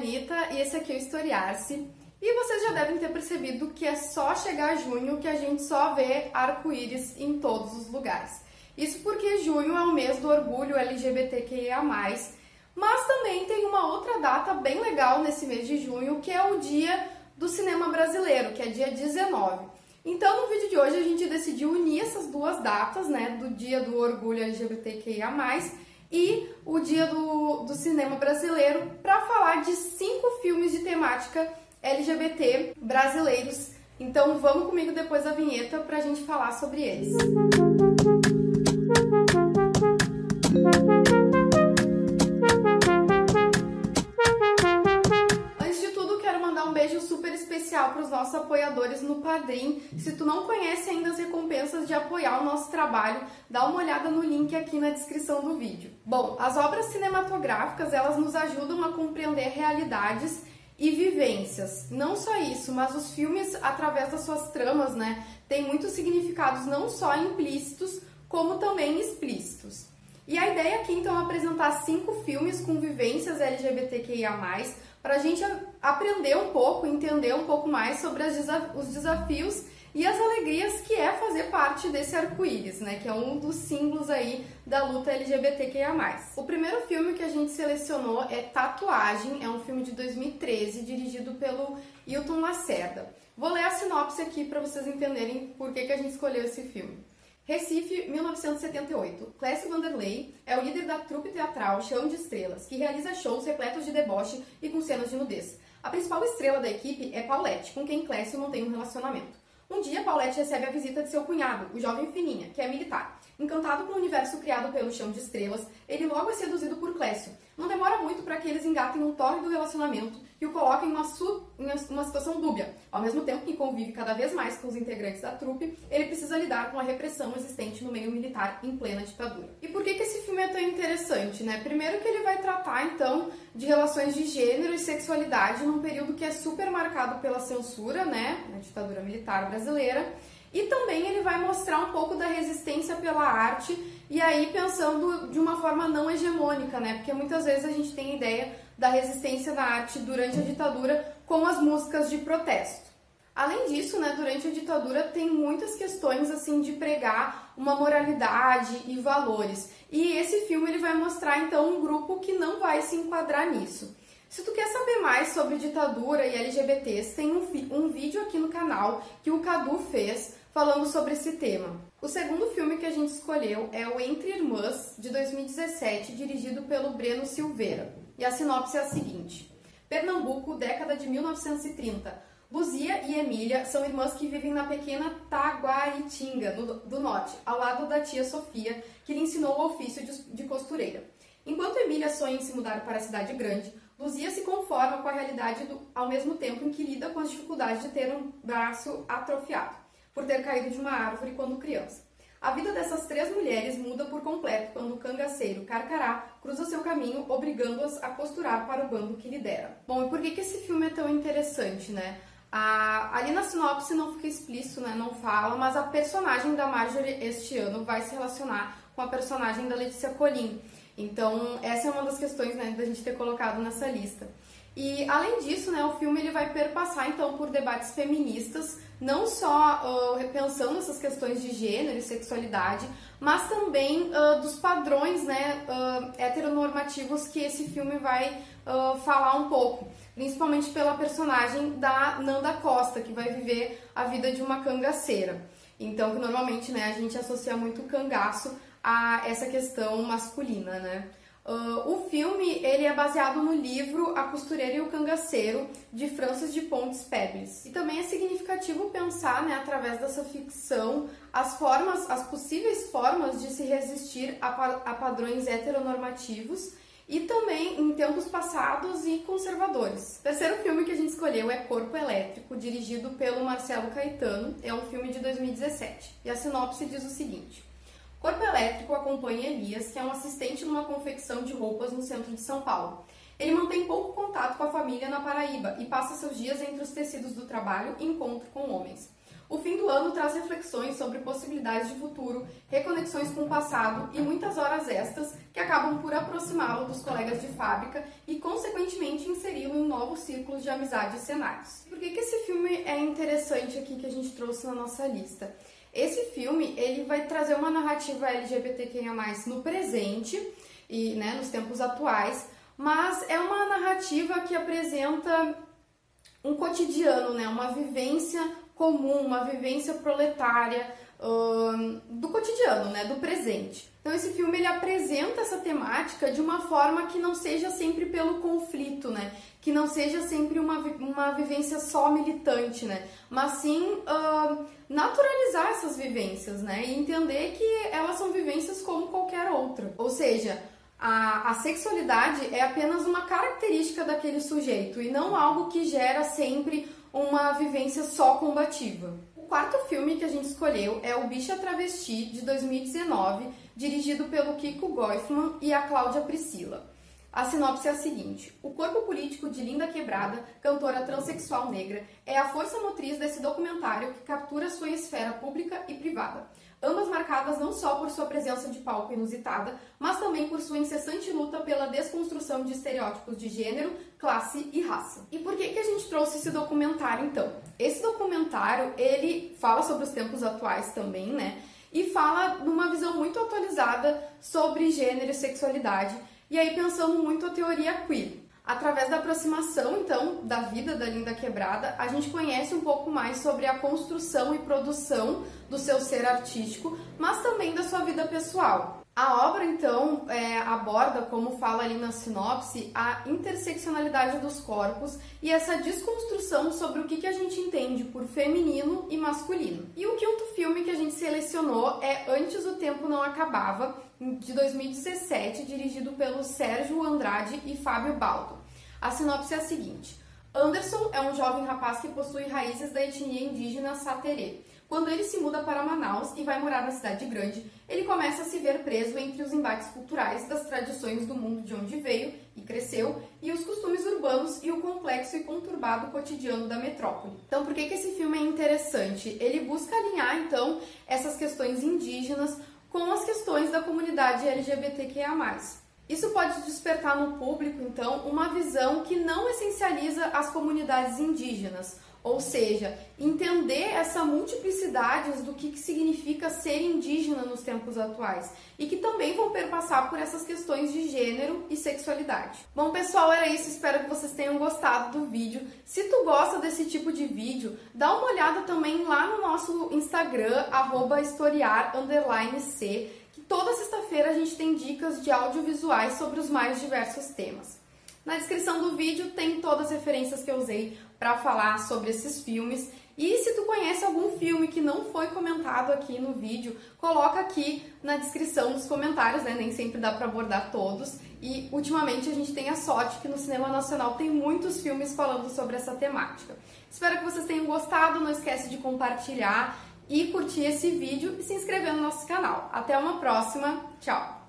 Anitta e esse aqui é o Historiar-se. E vocês já devem ter percebido que é só chegar a junho que a gente só vê arco-íris em todos os lugares. Isso porque junho é o mês do orgulho LGBTQIA+, mas também tem uma outra data bem legal nesse mês de junho, que é o dia do cinema brasileiro, que é dia 19. Então, no vídeo de hoje a gente decidiu unir essas duas datas, né, do dia do orgulho LGBTQIA+, e o Dia do, do Cinema Brasileiro para falar de cinco filmes de temática LGBT brasileiros. Então vamos comigo depois da vinheta para a gente falar sobre eles. especial nossos apoiadores no Padrim. Se tu não conhece ainda as recompensas de apoiar o nosso trabalho, dá uma olhada no link aqui na descrição do vídeo. Bom, as obras cinematográficas, elas nos ajudam a compreender realidades e vivências. Não só isso, mas os filmes, através das suas tramas, né, têm muitos significados não só implícitos, como também explícitos. E a ideia aqui então é apresentar cinco filmes com vivências LGBTQIA+, para a gente aprender um pouco, entender um pouco mais sobre os desafios e as alegrias que é fazer parte desse arco-íris, né, que é um dos símbolos aí da luta LGBTQIA+. O primeiro filme que a gente selecionou é Tatuagem, é um filme de 2013 dirigido pelo Hilton Lacerda. Vou ler a sinopse aqui para vocês entenderem por que, que a gente escolheu esse filme. Recife, 1978. Clécio Vanderlei é o líder da trupe teatral Chão de Estrelas, que realiza shows repletos de deboche e com cenas de nudez. A principal estrela da equipe é Paulette, com quem Clécio mantém um relacionamento. Um dia, Paulette recebe a visita de seu cunhado, o jovem Fininha, que é militar. Encantado com o universo criado pelo Chão de Estrelas, ele logo é seduzido por Clécio. Não demora muito para que eles engatem um tórrido relacionamento que o coloca em uma, uma situação dúbia. Ao mesmo tempo que convive cada vez mais com os integrantes da trupe, ele precisa lidar com a repressão existente no meio militar em plena ditadura. E por que, que esse filme é tão interessante, né? Primeiro que ele vai tratar, então, de relações de gênero e sexualidade num período que é super marcado pela censura, né? Na ditadura militar brasileira. E também ele vai mostrar um pouco da resistência pela arte e aí pensando de uma forma não hegemônica, né? Porque muitas vezes a gente tem ideia da resistência na arte durante a ditadura com as músicas de protesto. Além disso, né, durante a ditadura tem muitas questões assim de pregar uma moralidade e valores. E esse filme ele vai mostrar então um grupo que não vai se enquadrar nisso. Se tu quer saber mais sobre ditadura e LGBTs, tem um, um vídeo aqui no canal que o Cadu fez falando sobre esse tema. O segundo filme que a gente escolheu é o Entre Irmãs, de 2017, dirigido pelo Breno Silveira. E a sinopse é a seguinte: Pernambuco, década de 1930. Luzia e Emília são irmãs que vivem na pequena Taguaritinga, no, do norte, ao lado da tia Sofia, que lhe ensinou o ofício de, de costureira. Enquanto Emília sonha em se mudar para a cidade grande, Luzia se conforma com a realidade do, ao mesmo tempo em que lida com as dificuldades de ter um braço atrofiado, por ter caído de uma árvore quando criança. A vida dessas três mulheres muda por completo quando o cangaceiro Carcará cruza seu caminho, obrigando-as a costurar para o bando que lidera. Bom, e por que, que esse filme é tão interessante, né? Ah, ali na sinopse não fica explícito, né? Não fala, mas a personagem da Marjorie este ano vai se relacionar com a personagem da Letícia Colin. Então, essa é uma das questões, né, da gente ter colocado nessa lista. E além disso, né, o filme ele vai perpassar então por debates feministas, não só uh, repensando essas questões de gênero e sexualidade, mas também uh, dos padrões né, uh, heteronormativos que esse filme vai falar um pouco, principalmente pela personagem da Nanda Costa, que vai viver a vida de uma cangaceira. Então, normalmente né, a gente associa muito o cangaço a essa questão masculina, né? Uh, o filme ele é baseado no livro A Costureira e o Cangaceiro de Francis de Pontes Pebles. E também é significativo pensar, né, através dessa ficção, as formas, as possíveis formas de se resistir a, a padrões heteronormativos e também em tempos passados e conservadores. O terceiro filme que a gente escolheu é Corpo Elétrico, dirigido pelo Marcelo Caetano. É um filme de 2017. E a sinopse diz o seguinte: Corpo Elétrico acompanha Elias, que é um assistente numa confecção de roupas no centro de São Paulo. Ele mantém pouco contato com a família na Paraíba e passa seus dias entre os tecidos do trabalho e encontro com homens. O fim do ano traz reflexões sobre possibilidades de futuro, reconexões com o passado e muitas horas extras que acabam por aproximá-lo dos colegas de fábrica e, consequentemente, inseri-lo em novos círculos de amizade e cenários. Por que, que esse filme é interessante aqui que a gente trouxe na nossa lista? Esse filme ele vai trazer uma narrativa LGBTQIA+, no presente e né, nos tempos atuais, mas é uma narrativa que apresenta um cotidiano, né, uma vivência comum, uma vivência proletária do cotidiano, né, do presente. Então esse filme ele apresenta essa temática de uma forma que não seja sempre pelo conflito, né, que não seja sempre uma, uma vivência só militante, né, mas sim uh, naturalizar essas vivências, né, e entender que elas são vivências como qualquer outra. Ou seja, a, a sexualidade é apenas uma característica daquele sujeito e não algo que gera sempre uma vivência só combativa. Quarto filme que a gente escolheu é O Bicha Travesti, de 2019, dirigido pelo Kiko Goifman e a Cláudia Priscila. A sinopse é a seguinte: o corpo político de Linda Quebrada, cantora transexual negra, é a força motriz desse documentário que captura sua esfera pública e privada ambas marcadas não só por sua presença de palco inusitada, mas também por sua incessante desconstrução de estereótipos de gênero, classe e raça. E por que, que a gente trouxe esse documentário então? Esse documentário, ele fala sobre os tempos atuais também, né? E fala numa visão muito atualizada sobre gênero e sexualidade, e aí pensando muito a teoria queer. Através da aproximação, então, da vida da Linda Quebrada, a gente conhece um pouco mais sobre a construção e produção do seu ser artístico, mas também da sua vida pessoal. A obra, então, é, aborda, como fala ali na sinopse, a interseccionalidade dos corpos e essa desconstrução sobre o que, que a gente entende por feminino e masculino. E o quinto filme que a gente selecionou é Antes o Tempo Não Acabava, de 2017, dirigido pelo Sérgio Andrade e Fábio Baldo. A sinopse é a seguinte. Anderson é um jovem rapaz que possui raízes da etnia indígena Saterê. Quando ele se muda para Manaus e vai morar na cidade grande, ele começa a se ver preso entre os embates culturais das tradições do mundo de onde veio e cresceu e os costumes urbanos e o complexo e conturbado cotidiano da metrópole. Então, por que, que esse filme é interessante? Ele busca alinhar, então, essas questões indígenas com as questões da comunidade LGBTQIA+. Isso pode despertar no público, então, uma visão que não essencializa as comunidades indígenas, ou seja, entender essa multiplicidade do que, que significa ser indígena nos tempos atuais e que também vão perpassar por essas questões de gênero e sexualidade. Bom, pessoal, era isso. Espero que vocês tenham gostado do vídeo. Se tu gosta desse tipo de vídeo, dá uma olhada também lá no nosso Instagram, historiar_c, que toda sexta-feira a gente tem dicas de audiovisuais sobre os mais diversos temas. Na descrição do vídeo tem todas as referências que eu usei para falar sobre esses filmes. E se tu conhece algum filme que não foi comentado aqui no vídeo, coloca aqui na descrição dos comentários, né? Nem sempre dá para abordar todos. E ultimamente a gente tem a sorte que no cinema nacional tem muitos filmes falando sobre essa temática. Espero que vocês tenham gostado, não esquece de compartilhar e curtir esse vídeo e se inscrever no nosso canal. Até uma próxima, tchau!